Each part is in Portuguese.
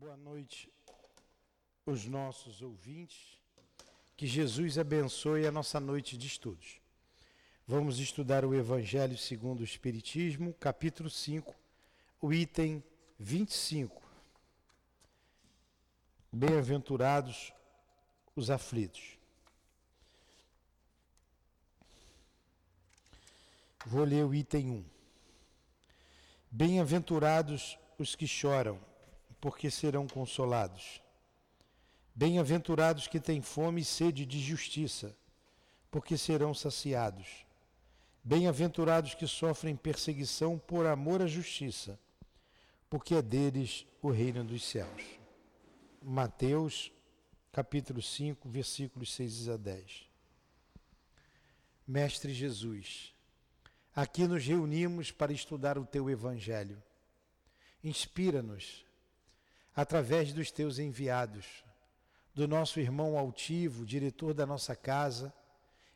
Boa noite, os nossos ouvintes. Que Jesus abençoe a nossa noite de estudos. Vamos estudar o Evangelho segundo o Espiritismo, capítulo 5, o item 25. Bem-aventurados os aflitos. Vou ler o item 1. Bem-aventurados os que choram, porque serão consolados. Bem-aventurados que têm fome e sede de justiça, porque serão saciados. Bem-aventurados que sofrem perseguição por amor à justiça, porque é deles o reino dos céus. Mateus, capítulo 5, versículos 6 a 10. Mestre Jesus, aqui nos reunimos para estudar o teu evangelho. Inspira-nos através dos teus enviados do nosso irmão altivo, diretor da nossa casa,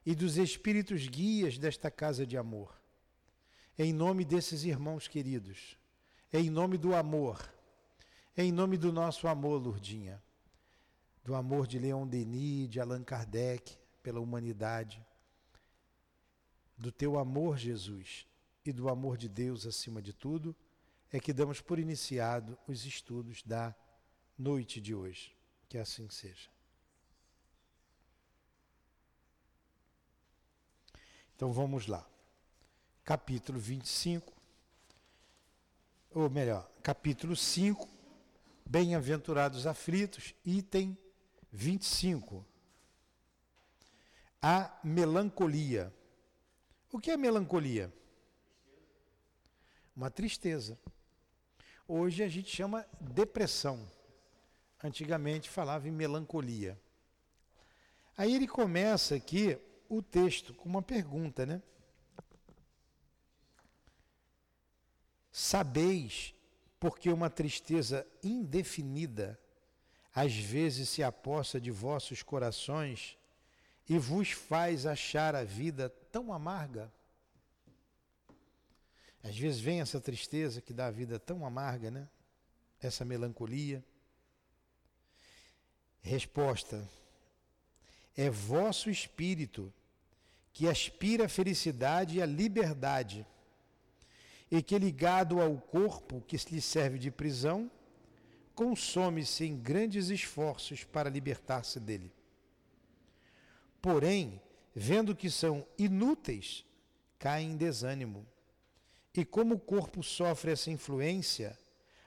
e dos espíritos guias desta casa de amor. Em nome desses irmãos queridos, em nome do amor, em nome do nosso amor, Lourdinha, do amor de Leon Denis, de Allan Kardec pela humanidade, do teu amor, Jesus, e do amor de Deus acima de tudo, é que damos por iniciado os estudos da noite de hoje. Que assim seja. Então vamos lá. Capítulo 25, ou melhor, capítulo 5, Bem-aventurados aflitos, item 25. A melancolia. O que é melancolia? Uma tristeza. Hoje a gente chama depressão antigamente falava em melancolia. Aí ele começa aqui o texto com uma pergunta, né? Sabeis porque uma tristeza indefinida às vezes se aposta de vossos corações e vos faz achar a vida tão amarga? Às vezes vem essa tristeza que dá a vida tão amarga, né? Essa melancolia. Resposta: É vosso espírito que aspira a felicidade e a liberdade, e que, ligado ao corpo que lhe serve de prisão, consome-se em grandes esforços para libertar-se dele. Porém, vendo que são inúteis, cai em desânimo. E como o corpo sofre essa influência,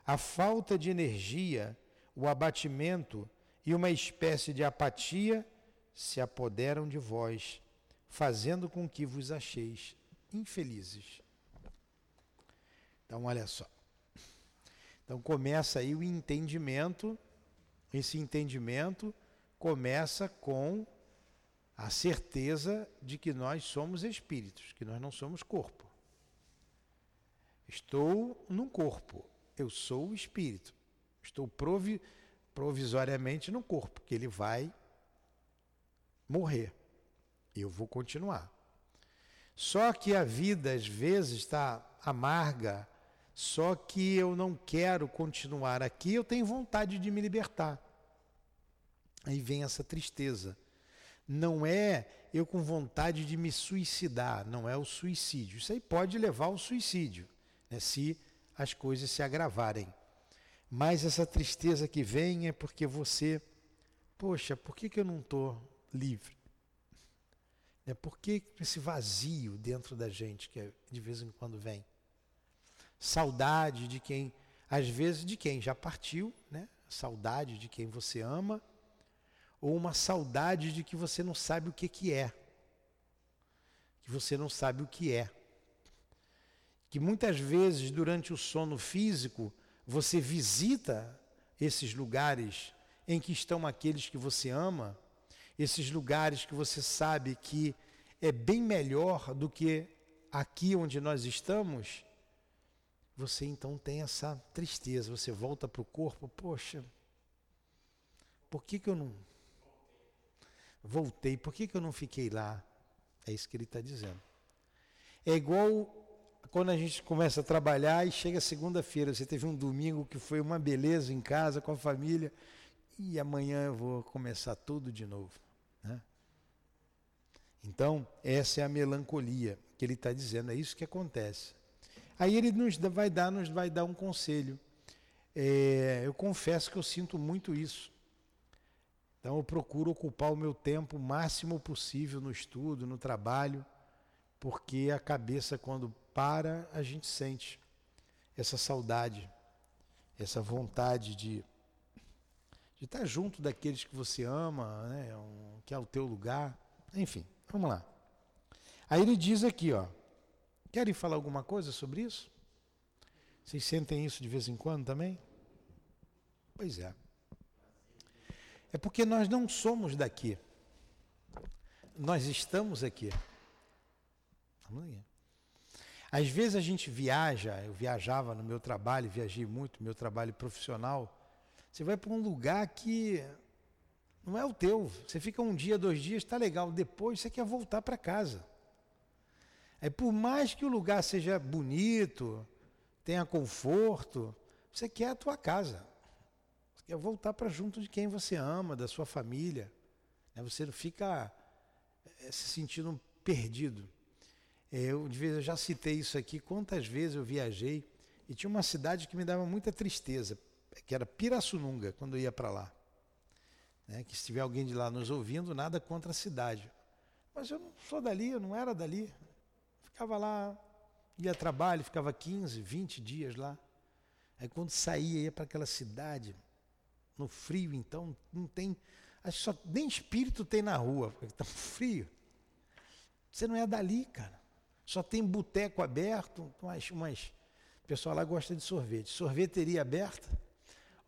a falta de energia, o abatimento e uma espécie de apatia se apoderam de vós, fazendo com que vos acheis infelizes. Então, olha só. Então começa aí o entendimento, esse entendimento começa com a certeza de que nós somos espíritos, que nós não somos corpo. Estou num corpo, eu sou o espírito. Estou provi provisoriamente no corpo, que ele vai morrer. Eu vou continuar. Só que a vida às vezes está amarga, só que eu não quero continuar aqui, eu tenho vontade de me libertar. Aí vem essa tristeza. Não é eu com vontade de me suicidar, não é o suicídio. Isso aí pode levar ao suicídio, né, se as coisas se agravarem. Mas essa tristeza que vem é porque você, poxa, por que, que eu não estou livre? Né? Por que esse vazio dentro da gente que de vez em quando vem? Saudade de quem, às vezes de quem já partiu, né? saudade de quem você ama, ou uma saudade de que você não sabe o que, que é. Que você não sabe o que é. Que muitas vezes, durante o sono físico, você visita esses lugares em que estão aqueles que você ama, esses lugares que você sabe que é bem melhor do que aqui onde nós estamos, você então tem essa tristeza, você volta para o corpo, poxa, por que, que eu não voltei, por que, que eu não fiquei lá? É isso que ele está dizendo. É igual quando a gente começa a trabalhar e chega segunda-feira, você teve um domingo que foi uma beleza em casa com a família e amanhã eu vou começar tudo de novo. Né? Então, essa é a melancolia que ele está dizendo, é isso que acontece. Aí ele nos vai dar, nos vai dar um conselho. É, eu confesso que eu sinto muito isso. Então eu procuro ocupar o meu tempo o máximo possível no estudo, no trabalho, porque a cabeça quando para, a gente sente essa saudade, essa vontade de, de estar junto daqueles que você ama, né, um, que é o teu lugar. Enfim, vamos lá. Aí ele diz aqui, ó, querem falar alguma coisa sobre isso? Vocês sentem isso de vez em quando também? Pois é. É porque nós não somos daqui. Nós estamos aqui. Aqui. Às vezes a gente viaja, eu viajava no meu trabalho, viajei muito, meu trabalho profissional. Você vai para um lugar que não é o teu. Você fica um dia, dois dias, está legal. Depois você quer voltar para casa. Aí por mais que o lugar seja bonito, tenha conforto, você quer a tua casa. Você quer voltar para junto de quem você ama, da sua família. Né? Você não fica eh, se sentindo perdido. Eu, de vez, eu já citei isso aqui, quantas vezes eu viajei e tinha uma cidade que me dava muita tristeza, que era Pirassununga, quando eu ia para lá. Né? Que se tiver alguém de lá nos ouvindo, nada contra a cidade. Mas eu não sou dali, eu não era dali. Ficava lá, ia a trabalho, ficava 15, 20 dias lá. Aí quando saía, ia para aquela cidade, no frio então, não tem. Acho só nem espírito tem na rua, porque está frio. Você não é dali, cara. Só tem boteco aberto, mas, mas o pessoal lá gosta de sorvete. Sorveteria aberta,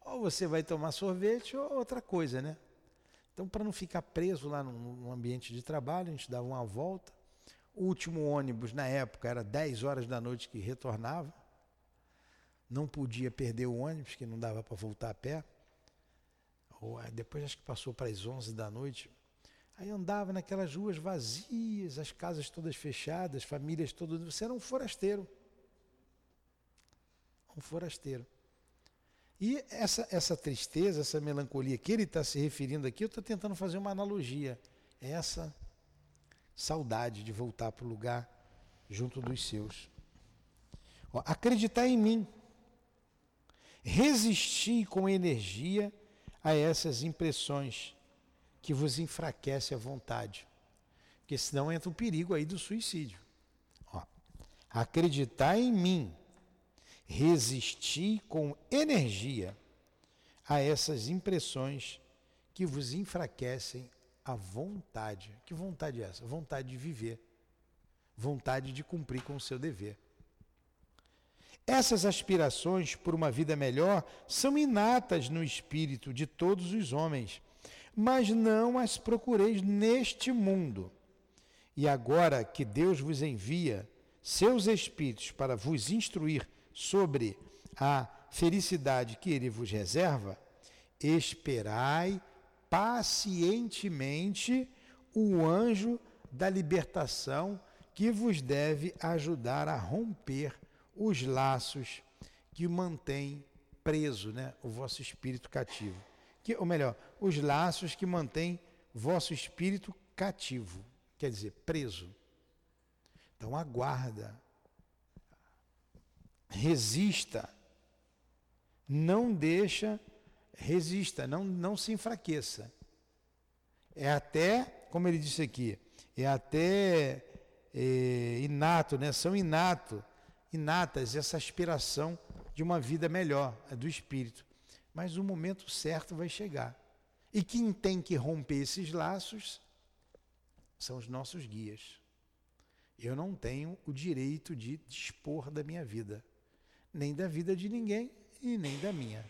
ou você vai tomar sorvete ou outra coisa, né? Então, para não ficar preso lá no, ambiente de trabalho, a gente dava uma volta. O último ônibus, na época, era 10 horas da noite que retornava. Não podia perder o ônibus, que não dava para voltar a pé. Depois, acho que passou para as 11 da noite. Aí andava naquelas ruas vazias, as casas todas fechadas, famílias todas. Você era um forasteiro. Um forasteiro. E essa, essa tristeza, essa melancolia que ele está se referindo aqui, eu estou tentando fazer uma analogia. É essa saudade de voltar para o lugar junto dos seus. Ó, acreditar em mim. Resistir com energia a essas impressões que vos enfraquece a vontade. Porque senão entra o perigo aí do suicídio. Ó, acreditar em mim, resistir com energia a essas impressões que vos enfraquecem a vontade. Que vontade é essa? Vontade de viver. Vontade de cumprir com o seu dever. Essas aspirações por uma vida melhor são inatas no espírito de todos os homens mas não as procureis neste mundo. E agora que Deus vos envia seus espíritos para vos instruir sobre a felicidade que ele vos reserva, esperai pacientemente o anjo da libertação que vos deve ajudar a romper os laços que mantém preso né, o vosso espírito cativo que, ou melhor, os laços que mantêm vosso espírito cativo, quer dizer, preso. Então aguarda, resista, não deixa, resista, não, não se enfraqueça. É até, como ele disse aqui, é até é, inato, né? são inato, inatas essa aspiração de uma vida melhor, é do espírito mas o momento certo vai chegar. E quem tem que romper esses laços são os nossos guias. Eu não tenho o direito de dispor da minha vida, nem da vida de ninguém e nem da minha.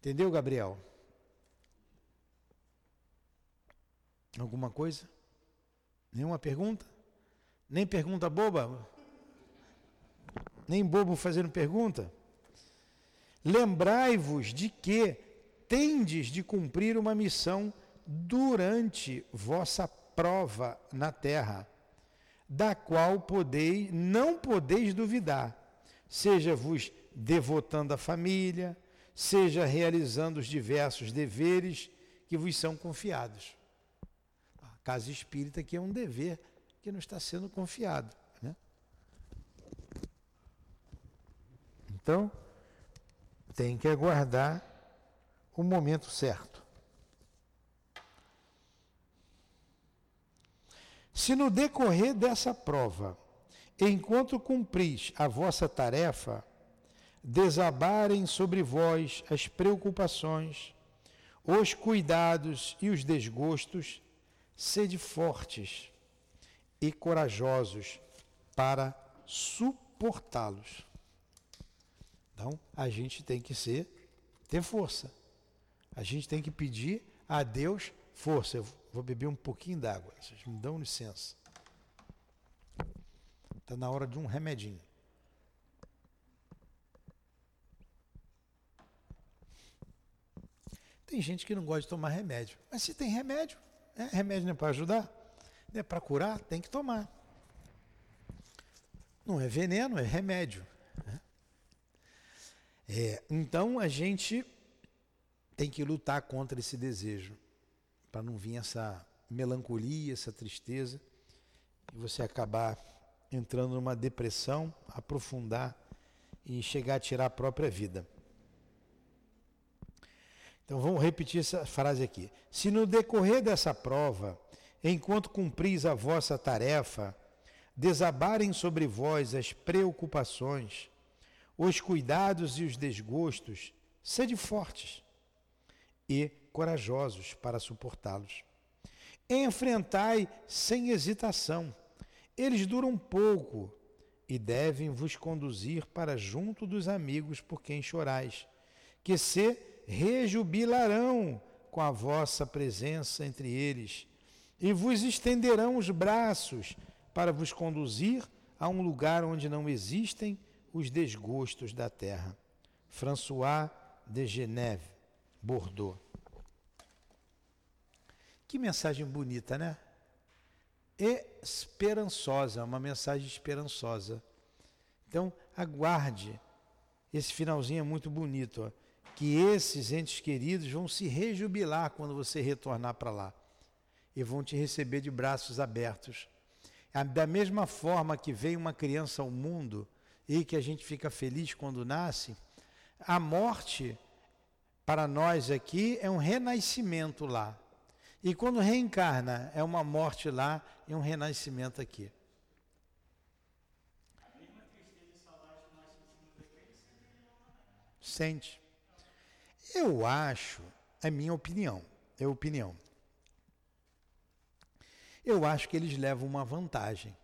Entendeu, Gabriel? Alguma coisa? Nenhuma pergunta? Nem pergunta boba? Nem bobo fazendo pergunta? Lembrai-vos de que tendes de cumprir uma missão durante vossa prova na terra, da qual podeis, não podeis duvidar, seja vos devotando à família, seja realizando os diversos deveres que vos são confiados. A casa espírita que é um dever que não está sendo confiado. Né? Então, tem que aguardar o momento certo. Se no decorrer dessa prova, enquanto cumpris a vossa tarefa, desabarem sobre vós as preocupações, os cuidados e os desgostos, sede fortes e corajosos para suportá-los. Então, a gente tem que ser, ter força. A gente tem que pedir a Deus força. Eu vou beber um pouquinho d'água. Vocês me dão licença. Está na hora de um remedinho. Tem gente que não gosta de tomar remédio. Mas se tem remédio, é, remédio não é para ajudar, é para curar, tem que tomar. Não é veneno, é remédio. Né? É, então a gente tem que lutar contra esse desejo, para não vir essa melancolia, essa tristeza, e você acabar entrando numa depressão, aprofundar e chegar a tirar a própria vida. Então vamos repetir essa frase aqui. Se no decorrer dessa prova, enquanto cumpris a vossa tarefa, desabarem sobre vós as preocupações, os cuidados e os desgostos, sede fortes e corajosos para suportá-los. Enfrentai sem hesitação. Eles duram pouco e devem vos conduzir para junto dos amigos por quem chorais, que se rejubilarão com a vossa presença entre eles e vos estenderão os braços para vos conduzir a um lugar onde não existem os desgostos da terra. François de Geneve, Bordeaux. Que mensagem bonita, né? Esperançosa, uma mensagem esperançosa. Então, aguarde. Esse finalzinho é muito bonito. Ó que esses entes queridos vão se rejubilar quando você retornar para lá e vão te receber de braços abertos. Da mesma forma que vem uma criança ao mundo e que a gente fica feliz quando nasce, a morte para nós aqui é um renascimento lá. E quando reencarna, é uma morte lá e um renascimento aqui. Sente. Eu acho, é minha opinião, é opinião. Eu acho que eles levam uma vantagem,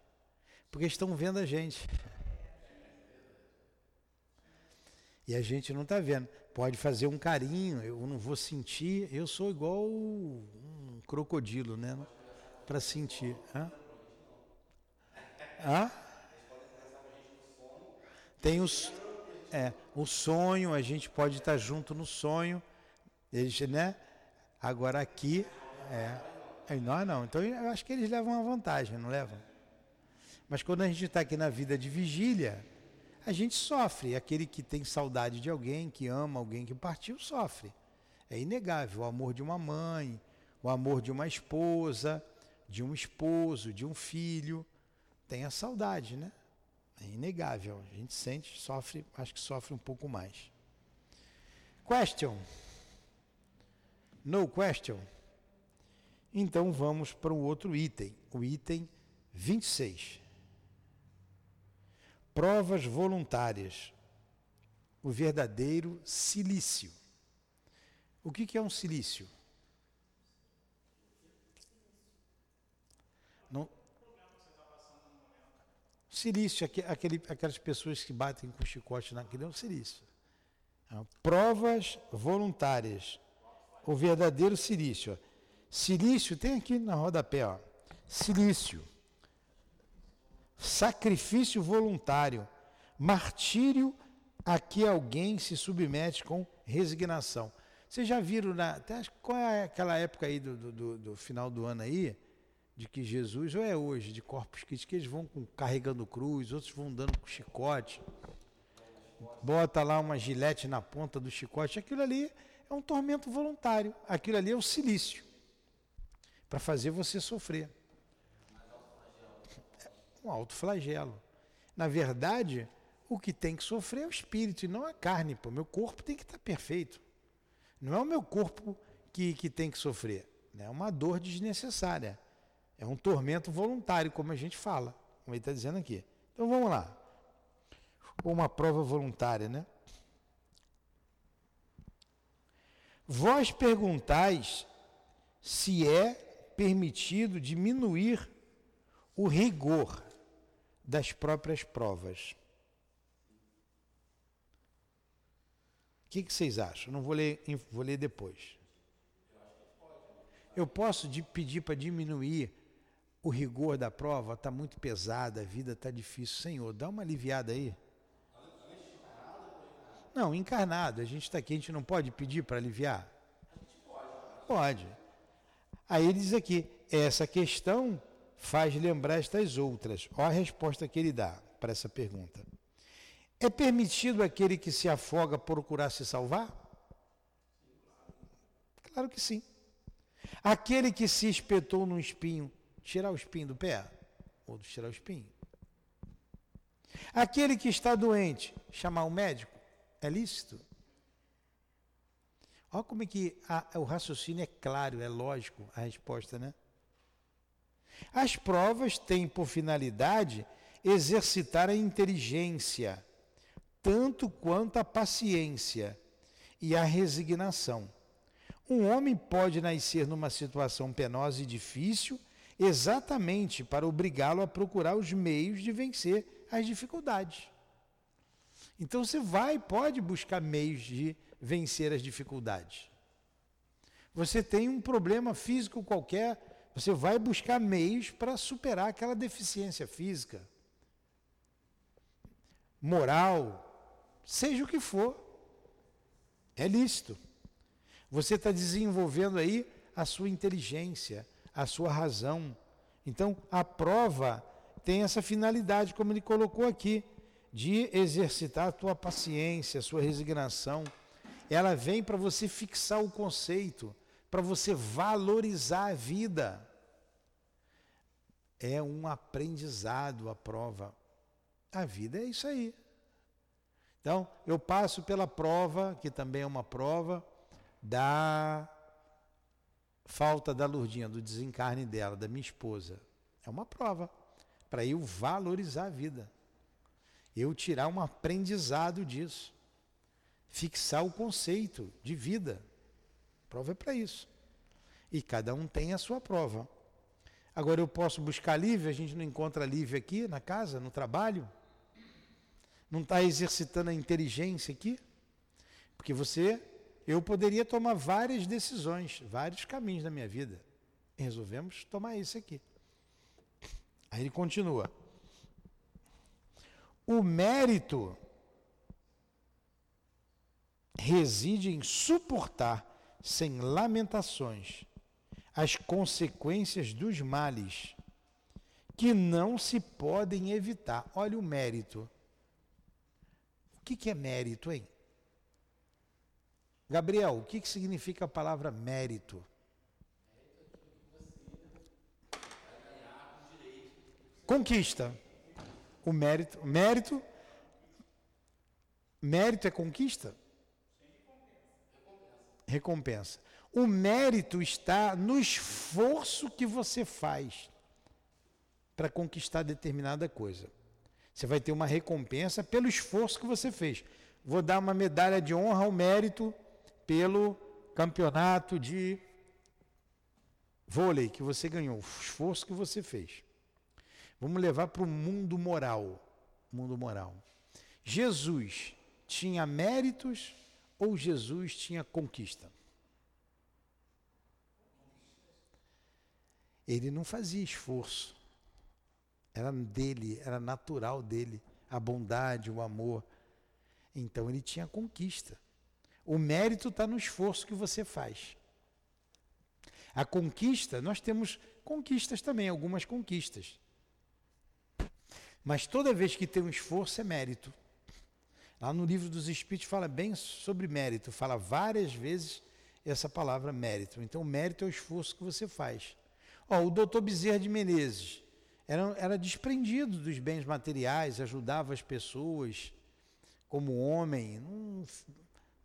porque estão vendo a gente. E a gente não está vendo. Pode fazer um carinho, eu não vou sentir. Eu sou igual um crocodilo, né? Para sentir. Hã? Hã? Tem os. É, o sonho, a gente pode estar junto no sonho, eles, né? Agora aqui, é, nós não. Então eu acho que eles levam uma vantagem, não levam? Mas quando a gente está aqui na vida de vigília, a gente sofre. Aquele que tem saudade de alguém, que ama alguém que partiu, sofre. É inegável. O amor de uma mãe, o amor de uma esposa, de um esposo, de um filho. Tem a saudade, né? É inegável. A gente sente, sofre, acho que sofre um pouco mais. Question. No question. Então vamos para o outro item, o item 26. Provas voluntárias. O verdadeiro silício. O que, que é um silício? Não, Silício, aquele, aquelas pessoas que batem com chicote naquele é o silício. É, provas voluntárias. O verdadeiro silício. Silício, tem aqui na rodapé, ó. Silício. Sacrifício voluntário. Martírio a que alguém se submete com resignação. Vocês já viram, na, até, qual é aquela época aí do, do, do final do ano aí? de que Jesus, ou é hoje, de corpos que eles vão com, carregando cruz, outros vão dando com chicote, bota lá uma gilete na ponta do chicote, aquilo ali é um tormento voluntário, aquilo ali é o silício, para fazer você sofrer. Um alto flagelo. Na verdade, o que tem que sofrer é o espírito e não a carne. Pô. Meu corpo tem que estar perfeito. Não é o meu corpo que, que tem que sofrer. É uma dor desnecessária. É um tormento voluntário, como a gente fala, como ele está dizendo aqui. Então vamos lá. Ou uma prova voluntária, né? Vós perguntais se é permitido diminuir o rigor das próprias provas. O que, que vocês acham? Não vou ler, vou ler depois. Eu posso de pedir para diminuir o rigor da prova? Está muito pesada, a vida está difícil. Senhor, dá uma aliviada aí. Não, encarnado. A gente está aqui, a gente não pode pedir para aliviar? Pode. Aí ele diz aqui: essa questão faz lembrar estas outras. Olha a resposta que ele dá para essa pergunta. É permitido aquele que se afoga procurar se salvar? Claro que sim. Aquele que se espetou num espinho, tirar o espinho do pé? Ou tirar o espinho? Aquele que está doente, chamar o médico? É lícito? Olha como é que a, o raciocínio é claro, é lógico a resposta, né? As provas têm por finalidade exercitar a inteligência, tanto quanto a paciência e a resignação. Um homem pode nascer numa situação penosa e difícil exatamente para obrigá-lo a procurar os meios de vencer as dificuldades. Então você vai, pode buscar meios de vencer as dificuldades. Você tem um problema físico qualquer, você vai buscar meios para superar aquela deficiência física, moral, seja o que for. É lícito. Você está desenvolvendo aí a sua inteligência, a sua razão. Então, a prova tem essa finalidade, como ele colocou aqui, de exercitar a tua paciência, a sua resignação. Ela vem para você fixar o conceito, para você valorizar a vida. É um aprendizado a prova. A vida é isso aí. Então, eu passo pela prova, que também é uma prova, da falta da Lurdinha, do desencarne dela, da minha esposa. É uma prova para eu valorizar a vida. Eu tirar um aprendizado disso. Fixar o conceito de vida. Prova é para isso. E cada um tem a sua prova. Agora eu posso buscar livre, a gente não encontra livre aqui na casa, no trabalho. Não está exercitando a inteligência aqui. Porque você eu poderia tomar várias decisões, vários caminhos na minha vida. resolvemos tomar esse aqui. Aí ele continua. O mérito reside em suportar sem lamentações as consequências dos males que não se podem evitar. Olha o mérito. O que, que é mérito, hein? Gabriel, o que, que significa a palavra mérito? Conquista. O mérito, mérito, mérito é conquista? Recompensa. O mérito está no esforço que você faz para conquistar determinada coisa. Você vai ter uma recompensa pelo esforço que você fez. Vou dar uma medalha de honra ao mérito pelo campeonato de vôlei que você ganhou, o esforço que você fez. Vamos levar para o mundo moral. Mundo moral. Jesus tinha méritos ou Jesus tinha conquista? Ele não fazia esforço. Era dele, era natural dele, a bondade, o amor. Então ele tinha conquista. O mérito está no esforço que você faz. A conquista, nós temos conquistas também, algumas conquistas. Mas toda vez que tem um esforço é mérito. Lá no livro dos Espíritos fala bem sobre mérito, fala várias vezes essa palavra mérito. Então, mérito é o esforço que você faz. Ó, o doutor Bezerra de Menezes era, era desprendido dos bens materiais, ajudava as pessoas como homem. Num,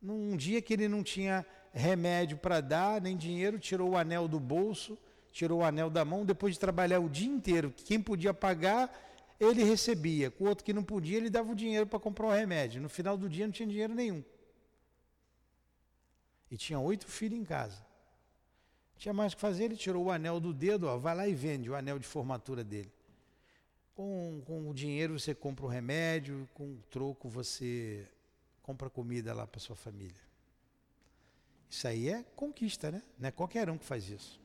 num dia que ele não tinha remédio para dar, nem dinheiro, tirou o anel do bolso, tirou o anel da mão, depois de trabalhar o dia inteiro. Quem podia pagar, ele recebia. Com o outro que não podia, ele dava o dinheiro para comprar o remédio. No final do dia não tinha dinheiro nenhum. E tinha oito filhos em casa. Tinha mais o que fazer, ele tirou o anel do dedo, ó, vai lá e vende o anel de formatura dele. Com, com o dinheiro você compra o remédio, com o troco você compra comida lá para sua família. Isso aí é conquista, né? Não é qualquer um que faz isso.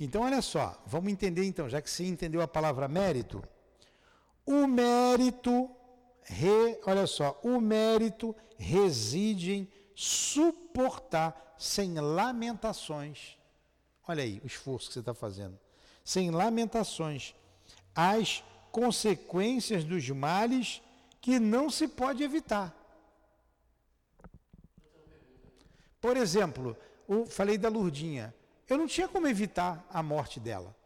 Então, olha só, vamos entender então, já que você entendeu a palavra mérito, o mérito, re, olha só, o mérito reside em suportar sem lamentações. Olha aí o esforço que você está fazendo. Sem lamentações, as consequências dos males que não se pode evitar. Por exemplo, eu falei da Lurdinha. Eu não tinha como evitar a morte dela.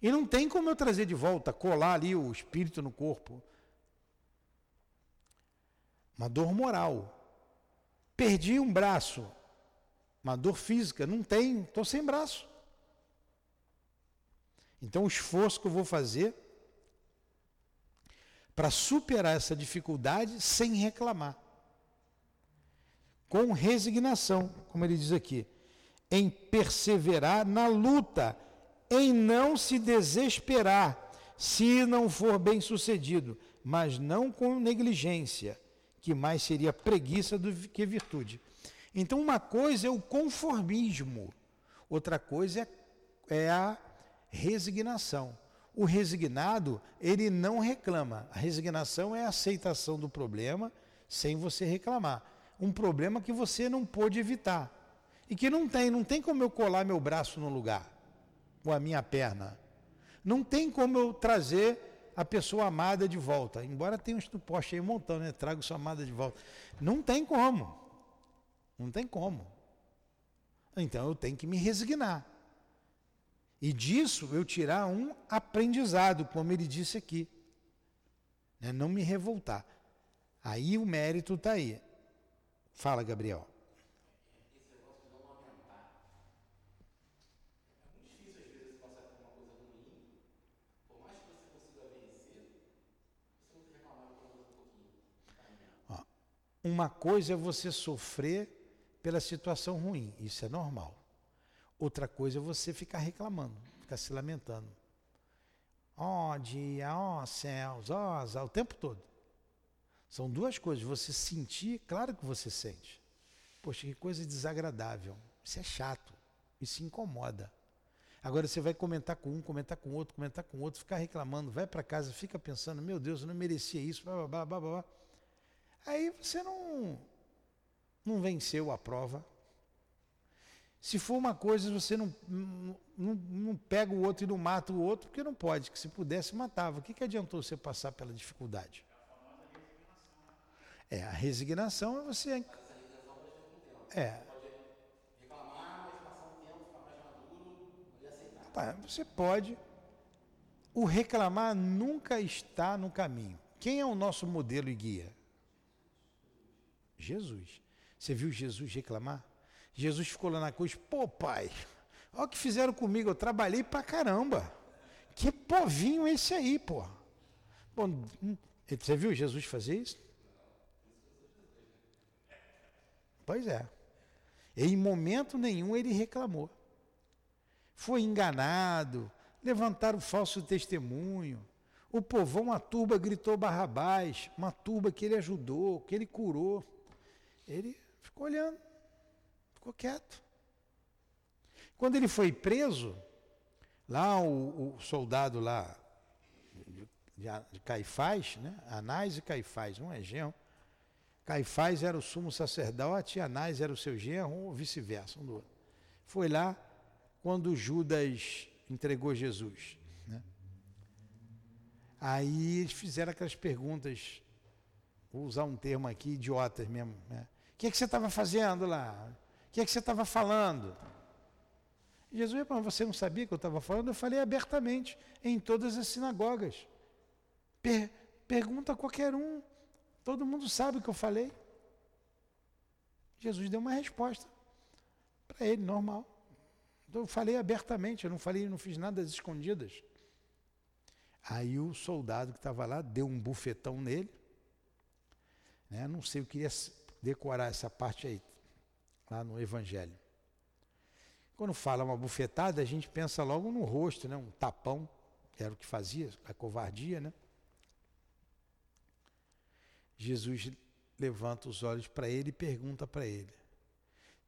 E não tem como eu trazer de volta, colar ali o espírito no corpo. Uma dor moral. Perdi um braço, uma dor física, não tem, estou sem braço. Então, o esforço que eu vou fazer para superar essa dificuldade sem reclamar, com resignação, como ele diz aqui, em perseverar na luta, em não se desesperar, se não for bem sucedido, mas não com negligência que mais seria preguiça do que virtude. Então, uma coisa é o conformismo, outra coisa é, é a resignação. O resignado, ele não reclama. A resignação é a aceitação do problema sem você reclamar. Um problema que você não pôde evitar. E que não tem, não tem como eu colar meu braço no lugar, ou a minha perna. Não tem como eu trazer a pessoa amada de volta. Embora tenha uns poste aí um montão, né? Trago sua amada de volta. Não tem como. Não tem como. Então eu tenho que me resignar. E disso eu tirar um aprendizado, como ele disse aqui. Né? Não me revoltar. Aí o mérito está aí. Fala, Gabriel. Uma coisa é você sofrer pela situação ruim, isso é normal. Outra coisa é você ficar reclamando, ficar se lamentando. Ó oh, dia, ó oh, céus, ó oh, o tempo todo. São duas coisas. Você sentir, claro que você sente. Poxa, que coisa desagradável. Isso é chato. Isso incomoda. Agora você vai comentar com um, comentar com outro, comentar com outro, ficar reclamando, vai para casa, fica pensando, meu Deus, eu não merecia isso, blá, blá, blá, blá, blá. Aí você não, não venceu a prova. Se for uma coisa, você não, não, não pega o outro e não mata o outro, porque não pode, que se pudesse, matava. O que, que adiantou você passar pela dificuldade? É, a resignação é você. É. Você pode. O reclamar nunca está no caminho. Quem é o nosso modelo e guia? Jesus. Você viu Jesus reclamar? Jesus ficou lá na cruz, pô, pai, olha o que fizeram comigo, eu trabalhei pra caramba. Que povinho esse aí, pô. Bom, hum, você viu Jesus fazer isso? Pois é. Em momento nenhum ele reclamou. Foi enganado, levantaram falso testemunho. O povão, a turba gritou Barrabás, uma turba que ele ajudou, que ele curou. Ele ficou olhando, ficou quieto. Quando ele foi preso, lá o, o soldado lá de, de, Caifás, né? Anás e Caifás, um é genro. Caifás era o sumo sacerdote, Anás era o seu genro, ou vice-versa, um do outro. foi lá quando Judas entregou Jesus. Né? Aí eles fizeram aquelas perguntas, vou usar um termo aqui, idiotas mesmo. Né? O que, é que você estava fazendo lá? O que, é que você estava falando? Jesus, mas você não sabia que eu estava falando? Eu falei abertamente em todas as sinagogas. Per pergunta a qualquer um. Todo mundo sabe o que eu falei. Jesus deu uma resposta para ele, normal. Então, eu falei abertamente, eu não falei, não fiz nada às escondidas. Aí o soldado que estava lá deu um bufetão nele. Né? Não sei, eu queria decorar essa parte aí, lá no Evangelho. Quando fala uma bufetada, a gente pensa logo no rosto, né? um tapão, que era o que fazia, a covardia. Né? Jesus levanta os olhos para ele e pergunta para ele: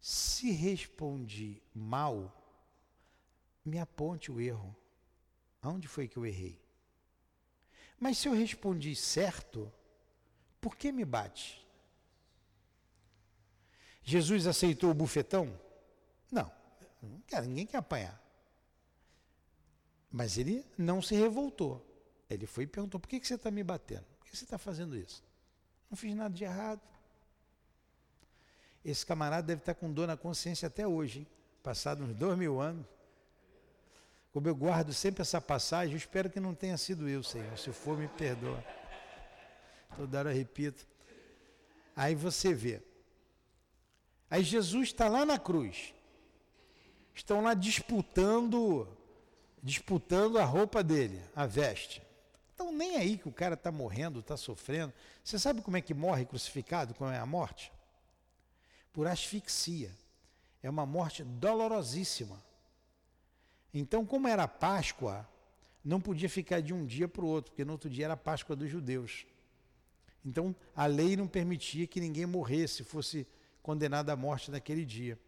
Se respondi mal, me aponte o erro. Aonde foi que eu errei? Mas se eu respondi certo, por que me bate? Jesus aceitou o bufetão? Não, não quer, ninguém quer apanhar. Mas ele não se revoltou. Ele foi e perguntou: por que, você está me batendo? Por que você está fazendo isso? Não fiz nada de errado. Esse camarada deve estar com dor na consciência até hoje, hein? passado uns dois mil anos. Como eu guardo sempre essa passagem, eu espero que não tenha sido eu, Senhor. Se for, me perdoa. Toda hora repito. Aí você vê. Aí Jesus está lá na cruz. Estão lá disputando, disputando a roupa dele, a veste. Estão nem aí que o cara está morrendo, está sofrendo. Você sabe como é que morre crucificado, como é a morte? Por asfixia. É uma morte dolorosíssima. Então, como era Páscoa, não podia ficar de um dia para o outro, porque no outro dia era Páscoa dos judeus. Então, a lei não permitia que ninguém morresse, fosse condenado à morte naquele dia.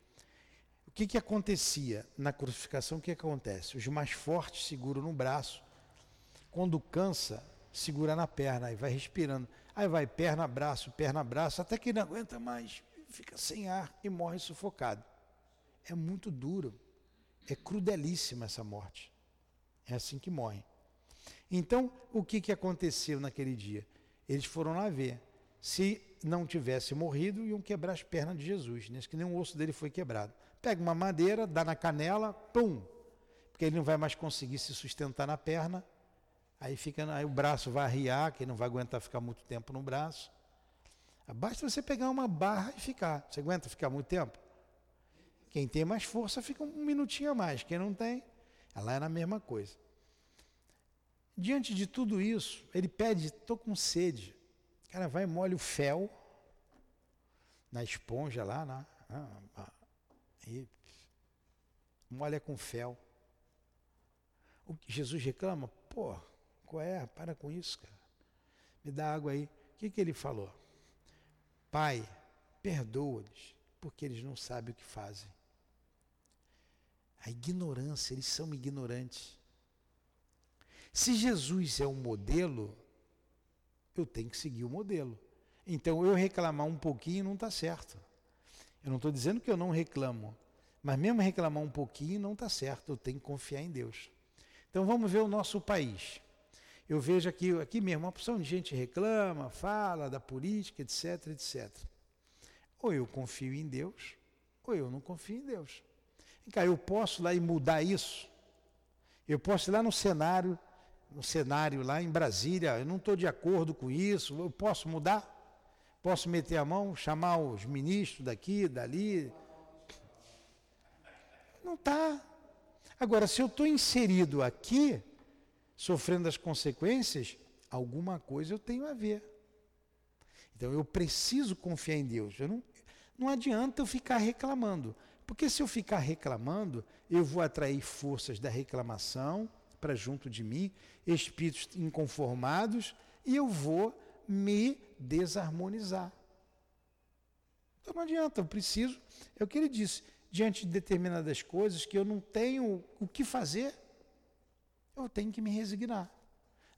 O que, que acontecia na crucificação? O que acontece? Os mais fortes seguram no braço, quando cansa, segura na perna, aí vai respirando. Aí vai perna, braço, perna, braço, até que não aguenta mais, fica sem ar e morre sufocado. É muito duro. É crudelíssima essa morte. É assim que morre. Então, o que, que aconteceu naquele dia? Eles foram lá ver. Se não tivesse morrido, iam quebrar as pernas de Jesus, né? que nem um osso dele foi quebrado. Pega uma madeira, dá na canela, pum! Porque ele não vai mais conseguir se sustentar na perna. Aí, fica, aí o braço vai arriar, que ele não vai aguentar ficar muito tempo no braço. Basta você pegar uma barra e ficar. Você aguenta ficar muito tempo? Quem tem mais força fica um minutinho a mais. Quem não tem, ela é a mesma coisa. Diante de tudo isso, ele pede, estou com sede. Cara vai e molha o fel na esponja lá, na, e molha com fel. O que Jesus reclama, pô, qual é? Para com isso, cara. Me dá água aí. O que, que ele falou? Pai, perdoa-lhes, porque eles não sabem o que fazem. A ignorância, eles são ignorantes. Se Jesus é um modelo, eu tenho que seguir o modelo. Então, eu reclamar um pouquinho não está certo. Eu não estou dizendo que eu não reclamo, mas mesmo reclamar um pouquinho não está certo. Eu tenho que confiar em Deus. Então, vamos ver o nosso país. Eu vejo aqui, aqui mesmo, uma opção de gente reclama, fala da política, etc, etc. Ou eu confio em Deus, ou eu não confio em Deus. Cá, eu posso lá e mudar isso? Eu posso ir lá no cenário, no cenário lá em Brasília, eu não estou de acordo com isso, eu posso mudar? Posso meter a mão, chamar os ministros daqui, dali? Não está. Agora, se eu estou inserido aqui, sofrendo as consequências, alguma coisa eu tenho a ver. Então eu preciso confiar em Deus. Eu não, não adianta eu ficar reclamando. Porque se eu ficar reclamando, eu vou atrair forças da reclamação para junto de mim, espíritos inconformados, e eu vou me desarmonizar. Então não adianta, eu preciso, é o que ele disse, diante de determinadas coisas que eu não tenho o que fazer, eu tenho que me resignar.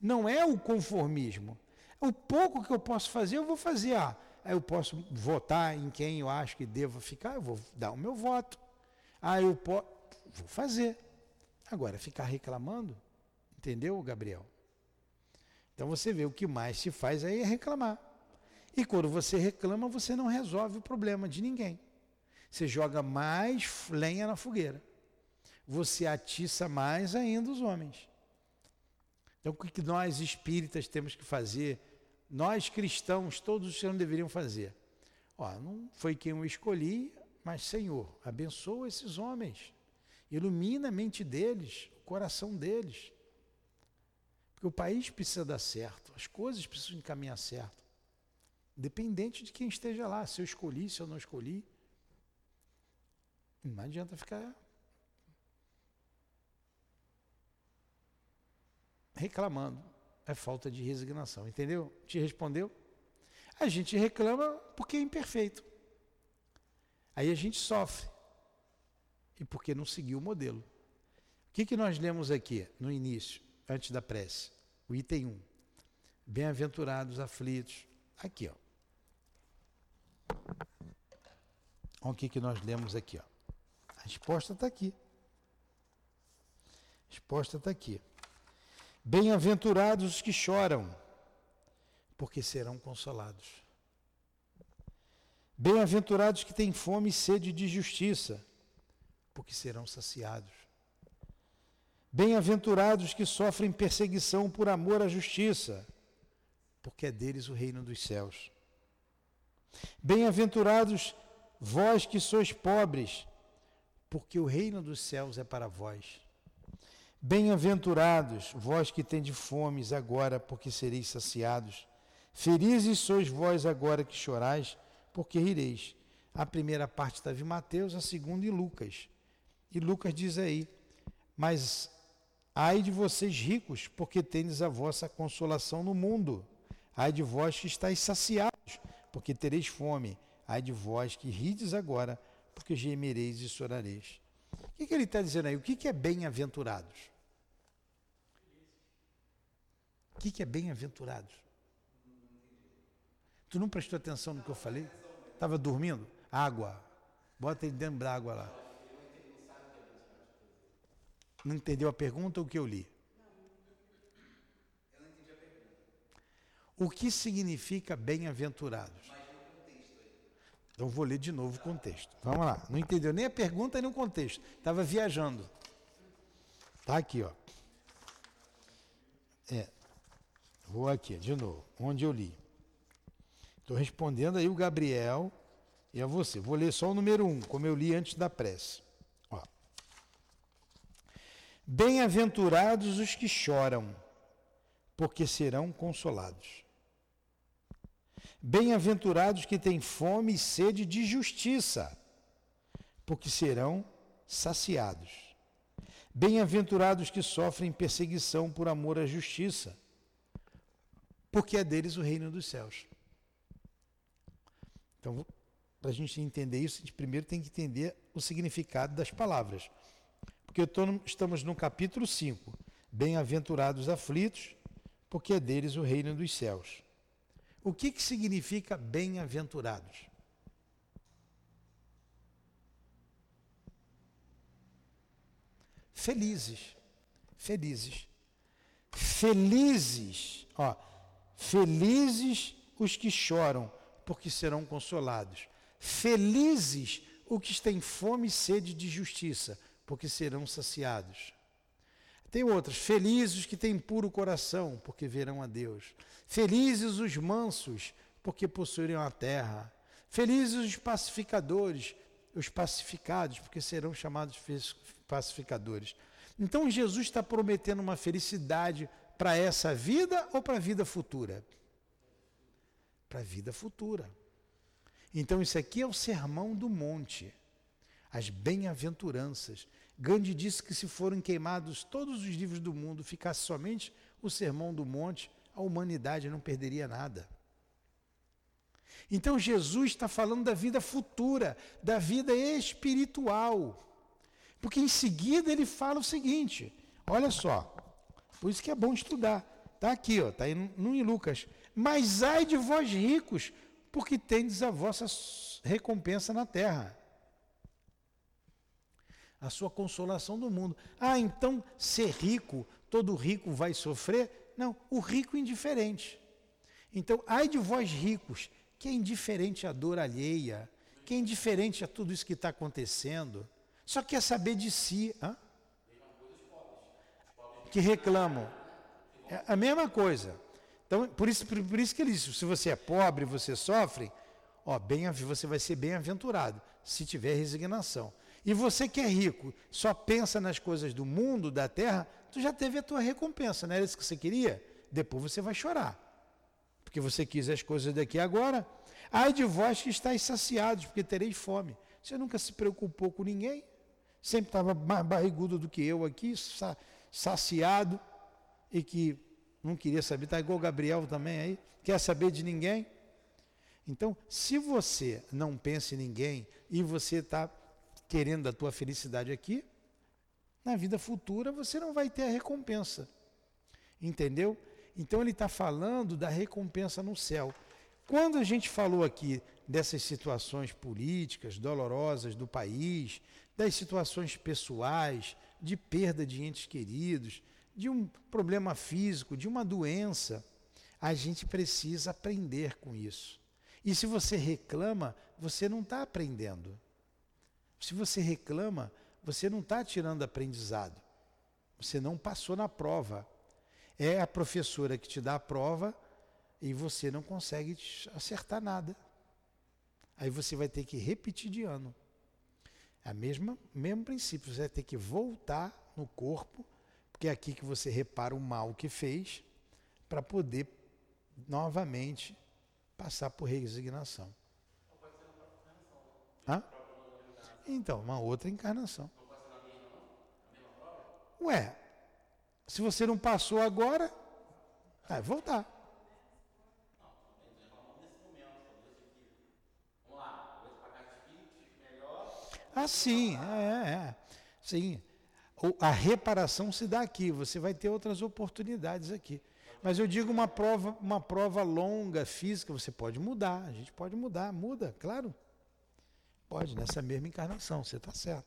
Não é o conformismo. O pouco que eu posso fazer, eu vou fazer. Ah, eu posso votar em quem eu acho que devo ficar, eu vou dar o meu voto. Ah, eu posso. Vou fazer. Agora, ficar reclamando, entendeu, Gabriel? Então você vê, o que mais se faz aí é reclamar. E quando você reclama, você não resolve o problema de ninguém. Você joga mais lenha na fogueira. Você atiça mais ainda os homens. Então, o que nós espíritas temos que fazer? Nós cristãos, todos os cristãos deveriam fazer. Ó, não foi quem eu escolhi, mas Senhor, abençoa esses homens. Ilumina a mente deles, o coração deles. Porque o país precisa dar certo, as coisas precisam encaminhar certo. Dependente de quem esteja lá, se eu escolhi, se eu não escolhi. Não adianta ficar reclamando. É falta de resignação, entendeu? Te respondeu? A gente reclama porque é imperfeito. Aí a gente sofre. E porque não seguiu o modelo. O que, que nós lemos aqui no início, antes da prece? O item 1. Bem-aventurados aflitos. Aqui, ó. Olha o que, que nós lemos aqui, ó. A resposta está aqui. A resposta está aqui. Bem-aventurados os que choram, porque serão consolados. Bem-aventurados que têm fome e sede de justiça, porque serão saciados. Bem-aventurados que sofrem perseguição por amor à justiça, porque é deles o reino dos céus. Bem-aventurados vós que sois pobres, porque o reino dos céus é para vós. Bem-aventurados vós que tendes fomes agora, porque sereis saciados. Felizes sois vós agora que chorais, porque rireis. A primeira parte estava em Mateus, a segunda em Lucas. E Lucas diz aí: Mas ai de vocês ricos, porque tendes a vossa consolação no mundo. Ai de vós que estáis saciados, porque tereis fome. Ai de vós que rides agora, porque gemereis e chorareis. O que, que ele está dizendo aí? O que, que é bem-aventurados? O que, que é bem-aventurados? Tu não prestou atenção no que eu falei? Estava dormindo? Água. Bota ele dentro da água lá. Não entendeu a pergunta ou o que eu li? O que significa bem-aventurados? Então vou ler de novo o contexto. Vamos lá. Não entendeu nem a pergunta nem o contexto. Estava viajando. Tá aqui, ó. É. Vou aqui, de novo, onde eu li. Estou respondendo aí o Gabriel e a você. Vou ler só o número um, como eu li antes da prece. Bem-aventurados os que choram, porque serão consolados. Bem-aventurados que têm fome e sede de justiça, porque serão saciados. Bem-aventurados que sofrem perseguição por amor à justiça, porque é deles o reino dos céus. Então, para a gente entender isso, a gente primeiro tem que entender o significado das palavras. Porque estamos no capítulo 5. Bem-aventurados aflitos, porque é deles o reino dos céus. O que, que significa bem-aventurados? Felizes. Felizes. Felizes. Ó, Felizes os que choram, porque serão consolados. Felizes os que têm fome e sede de justiça, porque serão saciados. Tem outras, felizes que têm puro coração, porque verão a Deus. Felizes os mansos, porque possuirão a terra. Felizes os pacificadores, os pacificados, porque serão chamados pacificadores. Então Jesus está prometendo uma felicidade para essa vida ou para a vida futura? Para a vida futura. Então, isso aqui é o sermão do monte, as bem-aventuranças. Gandhi disse que se forem queimados todos os livros do mundo, ficasse somente o sermão do monte, a humanidade não perderia nada. Então Jesus está falando da vida futura, da vida espiritual. Porque em seguida ele fala o seguinte: olha só, por isso que é bom estudar. Está aqui, está no em Lucas. Mas ai de vós ricos, porque tendes a vossa recompensa na terra. A sua consolação do mundo. Ah, então ser rico, todo rico vai sofrer? Não, o rico indiferente. Então, ai de vós ricos, que é indiferente à dor alheia, que é indiferente a tudo isso que está acontecendo, só quer saber de si. Hã? Que reclamam. É a mesma coisa. Então, por isso, por, por isso que ele disse, se você é pobre, você sofre, ó, bem, você vai ser bem-aventurado, se tiver resignação. E você que é rico, só pensa nas coisas do mundo, da terra, tu já teve a tua recompensa, não era isso que você queria? Depois você vai chorar. Porque você quis as coisas daqui agora. Ai de vós que estáis saciados, porque tereis fome. Você nunca se preocupou com ninguém. Sempre estava mais barrigudo do que eu aqui, saciado, e que não queria saber. Está igual o Gabriel também aí, quer saber de ninguém. Então, se você não pensa em ninguém e você está querendo a tua felicidade aqui, na vida futura você não vai ter a recompensa. Entendeu? Então ele está falando da recompensa no céu. Quando a gente falou aqui dessas situações políticas dolorosas do país, das situações pessoais, de perda de entes queridos, de um problema físico, de uma doença, a gente precisa aprender com isso. E se você reclama, você não está aprendendo. Se você reclama, você não está tirando aprendizado. Você não passou na prova. É a professora que te dá a prova e você não consegue acertar nada. Aí você vai ter que repetir de ano. É o mesmo, princípio, você vai ter que voltar no corpo, porque é aqui que você repara o mal que fez, para poder novamente passar por resignação. Hã? Então, uma outra encarnação. Ué, se você não passou agora, vai voltar. Ah, sim, é, é. Sim. A reparação se dá aqui, você vai ter outras oportunidades aqui. Mas eu digo uma prova, uma prova longa, física, você pode mudar, a gente pode mudar, muda, claro. Pode, nessa mesma encarnação, você está certo.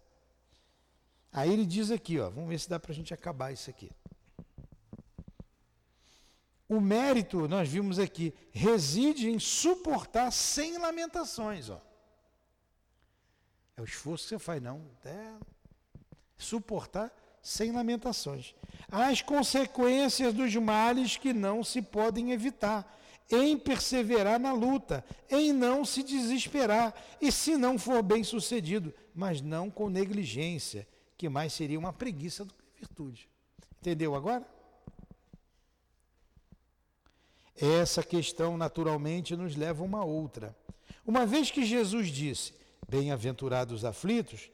Aí ele diz aqui, ó, vamos ver se dá para a gente acabar isso aqui. O mérito, nós vimos aqui, reside em suportar sem lamentações. Ó. É o esforço que você faz, não. É suportar sem lamentações. As consequências dos males que não se podem evitar em perseverar na luta, em não se desesperar, e se não for bem sucedido, mas não com negligência, que mais seria uma preguiça do que virtude. Entendeu agora? Essa questão, naturalmente, nos leva a uma outra. Uma vez que Jesus disse: Bem-aventurados aflitos,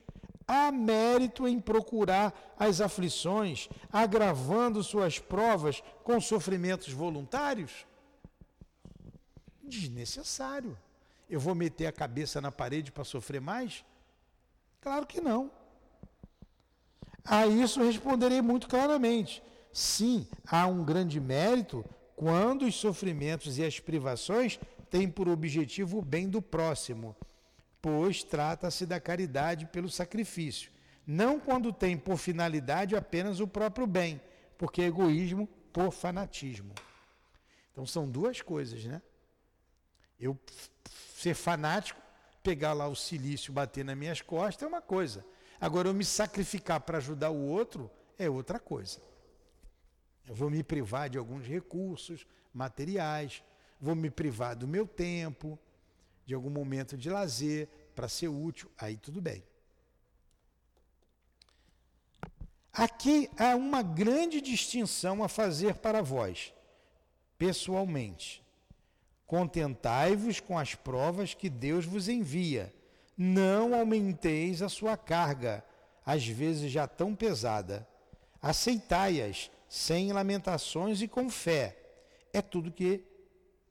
há mérito em procurar as aflições, agravando suas provas com sofrimentos voluntários? Desnecessário. Eu vou meter a cabeça na parede para sofrer mais? Claro que não. A isso responderei muito claramente. Sim, há um grande mérito quando os sofrimentos e as privações têm por objetivo o bem do próximo, pois trata-se da caridade pelo sacrifício, não quando tem por finalidade apenas o próprio bem, porque é egoísmo por fanatismo. Então são duas coisas, né? Eu ser fanático, pegar lá o silício, bater nas minhas costas é uma coisa. Agora, eu me sacrificar para ajudar o outro é outra coisa. Eu vou me privar de alguns recursos materiais, vou me privar do meu tempo, de algum momento de lazer para ser útil, aí tudo bem. Aqui há uma grande distinção a fazer para vós, pessoalmente. Contentai-vos com as provas que Deus vos envia. Não aumenteis a sua carga, às vezes já tão pesada. Aceitai-as sem lamentações e com fé. É tudo que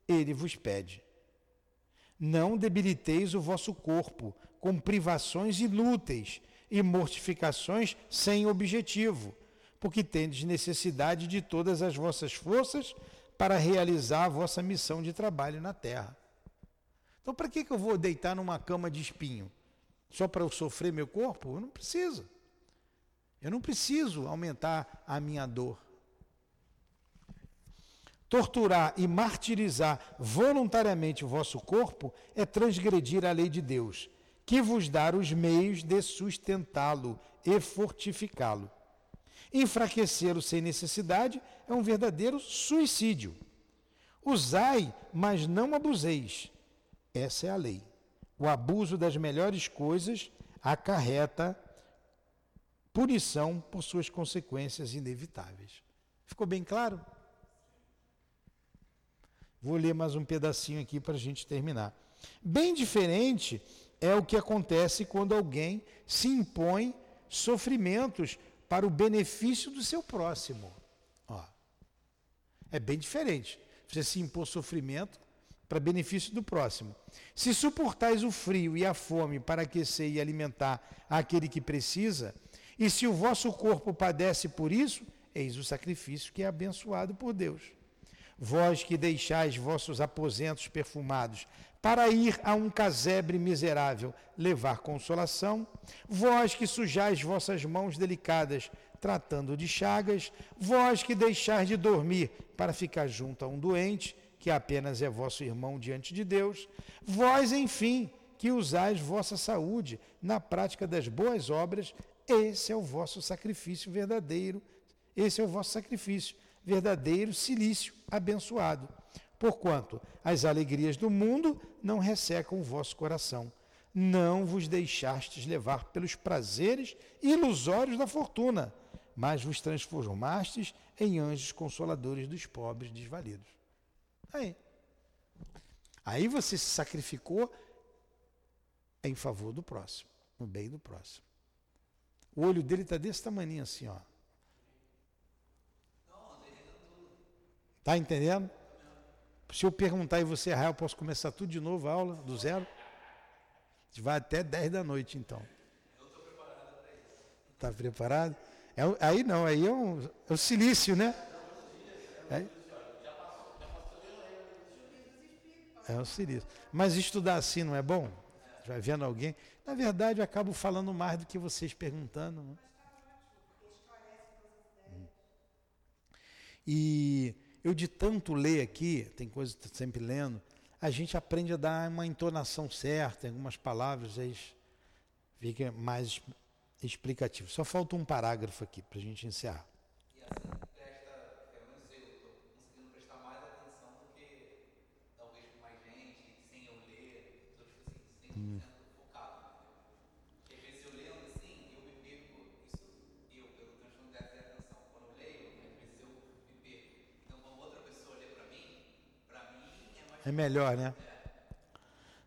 ele vos pede. Não debiliteis o vosso corpo com privações inúteis e mortificações sem objetivo, porque tendes necessidade de todas as vossas forças para realizar a vossa missão de trabalho na terra. Então, para que, que eu vou deitar numa cama de espinho? Só para eu sofrer meu corpo? Eu não preciso. Eu não preciso aumentar a minha dor. Torturar e martirizar voluntariamente o vosso corpo é transgredir a lei de Deus, que vos dá os meios de sustentá-lo e fortificá-lo. Enfraquecê-lo sem necessidade é um verdadeiro suicídio. Usai, mas não abuseis. Essa é a lei. O abuso das melhores coisas acarreta punição por suas consequências inevitáveis. Ficou bem claro? Vou ler mais um pedacinho aqui para a gente terminar. Bem diferente é o que acontece quando alguém se impõe sofrimentos para o benefício do seu próximo. Ó, é bem diferente. Você se impor sofrimento para benefício do próximo. Se suportais o frio e a fome para aquecer e alimentar aquele que precisa, e se o vosso corpo padece por isso, eis o sacrifício que é abençoado por Deus. Vós que deixais vossos aposentos perfumados para ir a um casebre miserável levar consolação, vós que sujais vossas mãos delicadas tratando de chagas, vós que deixais de dormir para ficar junto a um doente, que apenas é vosso irmão diante de Deus, vós, enfim, que usais vossa saúde na prática das boas obras, esse é o vosso sacrifício verdadeiro, esse é o vosso sacrifício, verdadeiro silício abençoado. Porquanto as alegrias do mundo não ressecam o vosso coração. Não vos deixastes levar pelos prazeres ilusórios da fortuna, mas vos transformastes em anjos consoladores dos pobres desvalidos. Aí. Aí você se sacrificou em favor do próximo, no bem do próximo. O olho dele está desse tamanho assim, ó. Tá entendendo? Se eu perguntar e você errar, eu posso começar tudo de novo a aula, do zero? Vai até 10 da noite, então. Eu estou preparado para isso. Está preparado? É, aí não, aí é, um, é o silício, né? É, é o silício. Mas estudar assim não é bom? vai vendo alguém. Na verdade, eu acabo falando mais do que vocês perguntando. Né? E eu de tanto ler aqui, tem coisa que sempre lendo, a gente aprende a dar uma entonação certa, algumas palavras, aí fica mais explicativo. Só falta um parágrafo aqui para a gente encerrar. E melhor, né?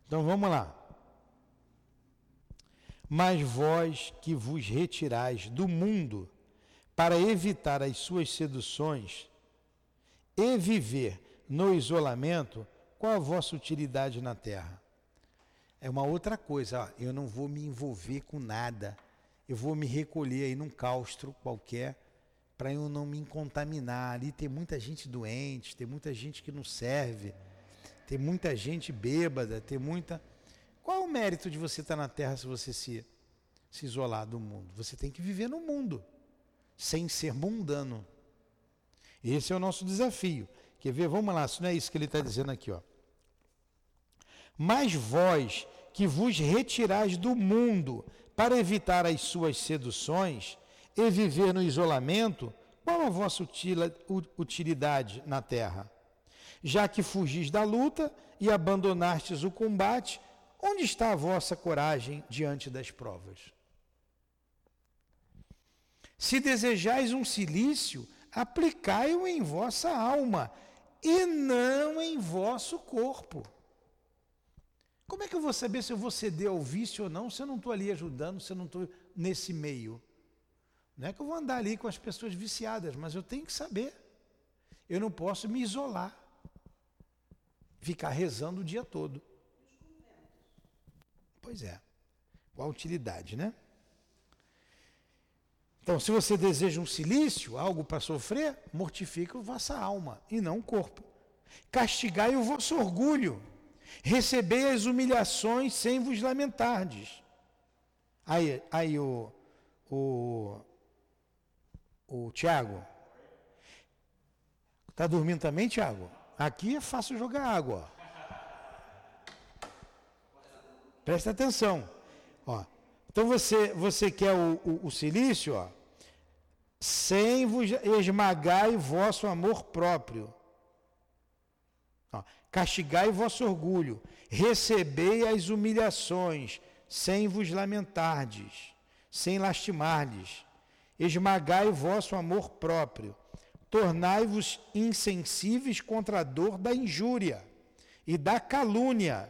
Então vamos lá. Mas vós que vos retirais do mundo para evitar as suas seduções e viver no isolamento, qual a vossa utilidade na terra? É uma outra coisa, ó, eu não vou me envolver com nada, eu vou me recolher aí num claustro qualquer para eu não me contaminar. Ali tem muita gente doente, tem muita gente que não serve tem muita gente bêbada, tem muita. Qual é o mérito de você estar na Terra se você se, se isolar do mundo? Você tem que viver no mundo, sem ser mundano. Esse é o nosso desafio. Quer ver? Vamos lá, se não é isso que ele está dizendo aqui, ó. Mas vós que vos retirais do mundo para evitar as suas seduções e viver no isolamento, qual a vossa utilidade na terra? Já que fugis da luta e abandonastes o combate, onde está a vossa coragem diante das provas? Se desejais um silício, aplicai-o em vossa alma e não em vosso corpo. Como é que eu vou saber se eu vou ceder ao vício ou não, se eu não estou ali ajudando, se eu não estou nesse meio? Não é que eu vou andar ali com as pessoas viciadas, mas eu tenho que saber. Eu não posso me isolar ficar rezando o dia todo. Pois é. Qual a utilidade, né? Então, se você deseja um silício, algo para sofrer, mortifica a vossa alma e não o corpo. Castigai o vosso orgulho. Recebei as humilhações sem vos lamentardes. Aí, aí o, o, O Tiago. Tá dormindo também, Tiago? Aqui é fácil jogar água. Presta atenção. Ó. Então você, você quer o, o, o silício, ó, sem vos esmagai vosso amor próprio. Ó, castigai vosso orgulho, recebei as humilhações, sem vos lamentardes, sem lastimardes. Esmagai vosso amor próprio, tornai-vos insensíveis contra a dor da injúria e da calúnia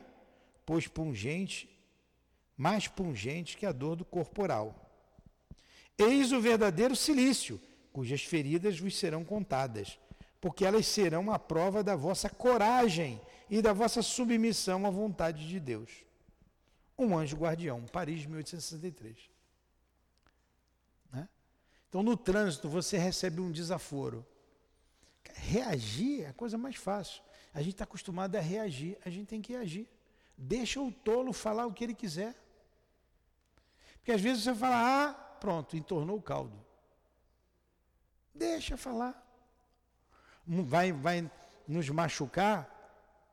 pois pungente, mais pungente que a dor do corporal. Eis o verdadeiro silício, cujas feridas vos serão contadas, porque elas serão a prova da vossa coragem e da vossa submissão à vontade de Deus. Um anjo guardião, Paris, 1863. Então, no trânsito, você recebe um desaforo. Reagir é a coisa mais fácil. A gente está acostumado a reagir, a gente tem que agir. Deixa o tolo falar o que ele quiser. Porque às vezes você fala, ah, pronto, entornou o caldo. Deixa falar. Vai, vai nos machucar,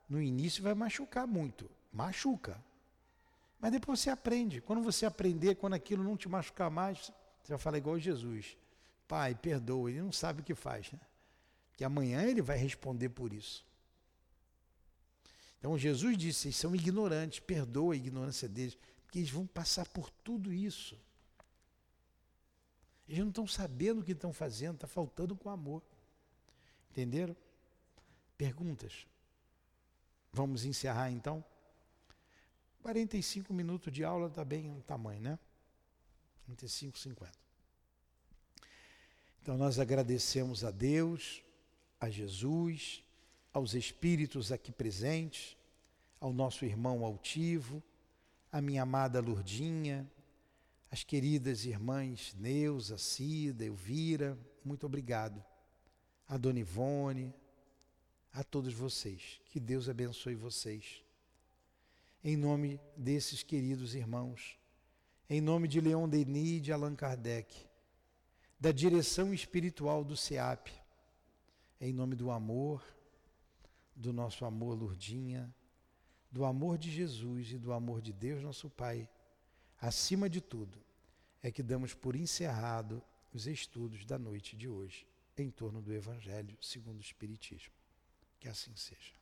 no início vai machucar muito. Machuca. Mas depois você aprende. Quando você aprender, quando aquilo não te machucar mais, você vai falar igual Jesus. Pai, perdoa. Ele não sabe o que faz. Né? Que amanhã ele vai responder por isso. Então Jesus disse: eles são ignorantes, perdoa a ignorância deles, porque eles vão passar por tudo isso. Eles não estão sabendo o que estão fazendo, está faltando com amor. Entenderam? Perguntas? Vamos encerrar então? 45 minutos de aula está bem o tamanho, né? 45, 50. Então nós agradecemos a Deus, a Jesus, aos espíritos aqui presentes, ao nosso irmão altivo, à minha amada Lurdinha, às queridas irmãs Neuza, Cida, Elvira, muito obrigado. A Dona Ivone, a todos vocês. Que Deus abençoe vocês. Em nome desses queridos irmãos, em nome de Leon Denis e de Allan Kardec, da direção espiritual do SEAP, em nome do amor, do nosso amor, Lurdinha, do amor de Jesus e do amor de Deus, nosso Pai, acima de tudo, é que damos por encerrado os estudos da noite de hoje em torno do Evangelho segundo o Espiritismo. Que assim seja.